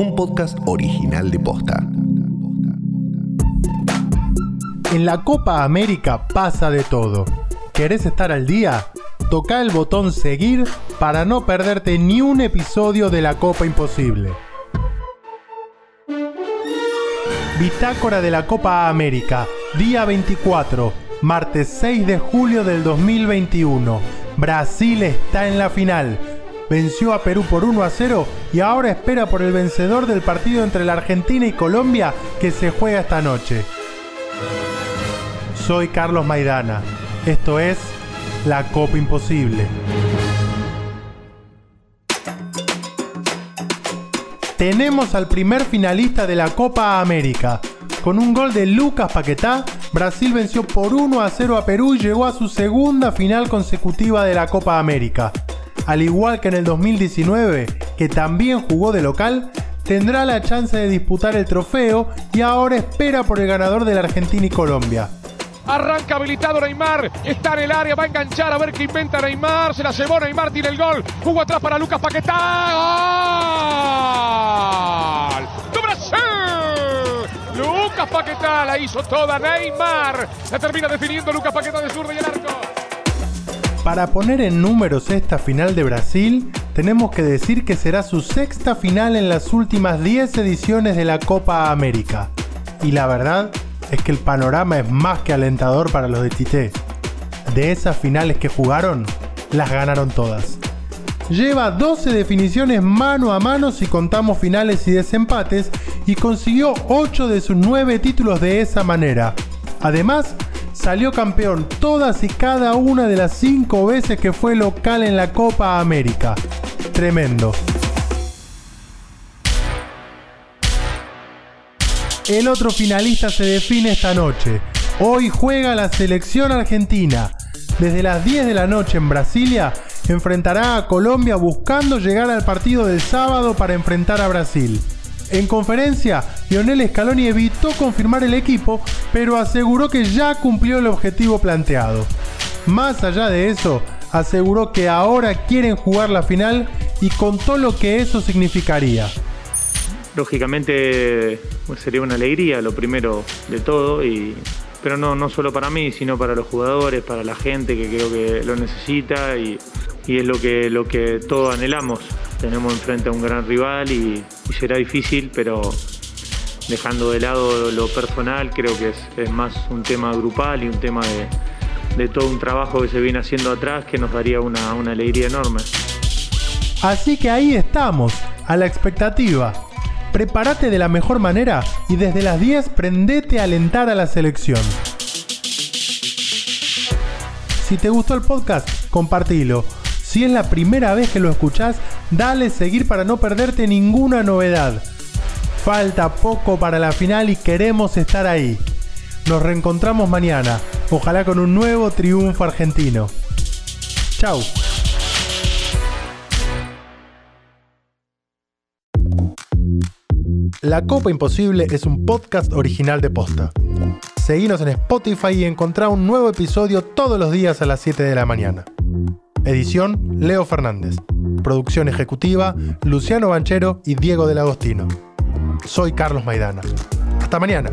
un podcast original de Posta. En la Copa América pasa de todo. ¿Querés estar al día? Toca el botón seguir para no perderte ni un episodio de la Copa Imposible. Bitácora de la Copa América, día 24, martes 6 de julio del 2021. Brasil está en la final. Venció a Perú por 1 a 0 y ahora espera por el vencedor del partido entre la Argentina y Colombia que se juega esta noche. Soy Carlos Maidana. Esto es La Copa Imposible. Tenemos al primer finalista de la Copa América. Con un gol de Lucas Paquetá, Brasil venció por 1 a 0 a Perú y llegó a su segunda final consecutiva de la Copa América. Al igual que en el 2019, que también jugó de local, tendrá la chance de disputar el trofeo y ahora espera por el ganador de la Argentina y Colombia. Arranca habilitado Neymar. Está en el área. Va a enganchar a ver qué inventa Neymar. Se la llevó Neymar. Tiene el gol. Jugó atrás para Lucas Paquetá. ¡Gol! ¡De Brasil! Lucas Paquetá la hizo toda. Neymar. La termina definiendo Lucas Paquetá de zurda y el arco. Para poner en números esta final de Brasil, tenemos que decir que será su sexta final en las últimas 10 ediciones de la Copa América. Y la verdad es que el panorama es más que alentador para los de Tite. De esas finales que jugaron, las ganaron todas. Lleva 12 definiciones mano a mano si contamos finales y desempates y consiguió 8 de sus 9 títulos de esa manera. Además, salió campeón todas y cada una de las 5 veces que fue local en la Copa América. Tremendo. El otro finalista se define esta noche. Hoy juega la selección argentina. Desde las 10 de la noche en Brasilia, enfrentará a Colombia buscando llegar al partido del sábado para enfrentar a Brasil. En conferencia, Lionel Scaloni evitó confirmar el equipo, pero aseguró que ya cumplió el objetivo planteado. Más allá de eso, aseguró que ahora quieren jugar la final y contó lo que eso significaría lógicamente pues, sería una alegría lo primero de todo, y, pero no, no solo para mí, sino para los jugadores, para la gente que creo que lo necesita y, es lo que, lo que todos anhelamos. Tenemos enfrente a un gran rival y, será difícil, pero dejando de lado lo personal, creo que es, más un tema grupal y un tema de, todo un trabajo que se viene haciendo atrás que nos daría una, una alegría enorme. Así que ahí estamos, a la expectativa prepárate de la mejor manera y desde las 10 prendete a alentar a la selección. Si te gustó el podcast, compartilo. Si es la primera vez que lo escuchás, dale seguir para no perderte ninguna novedad. Falta poco para la final y queremos estar ahí. Nos reencontramos mañana, ojalá con un nuevo triunfo argentino. Chau. La Copa Imposible es un podcast original de Posta. Seguinos en Spotify y encontrá un nuevo episodio todos los días a las 7 de la mañana. Edición Leo Fernández. Producción ejecutiva Luciano Banchero y Diego del Agostino. Soy Carlos Maidana. Hasta mañana.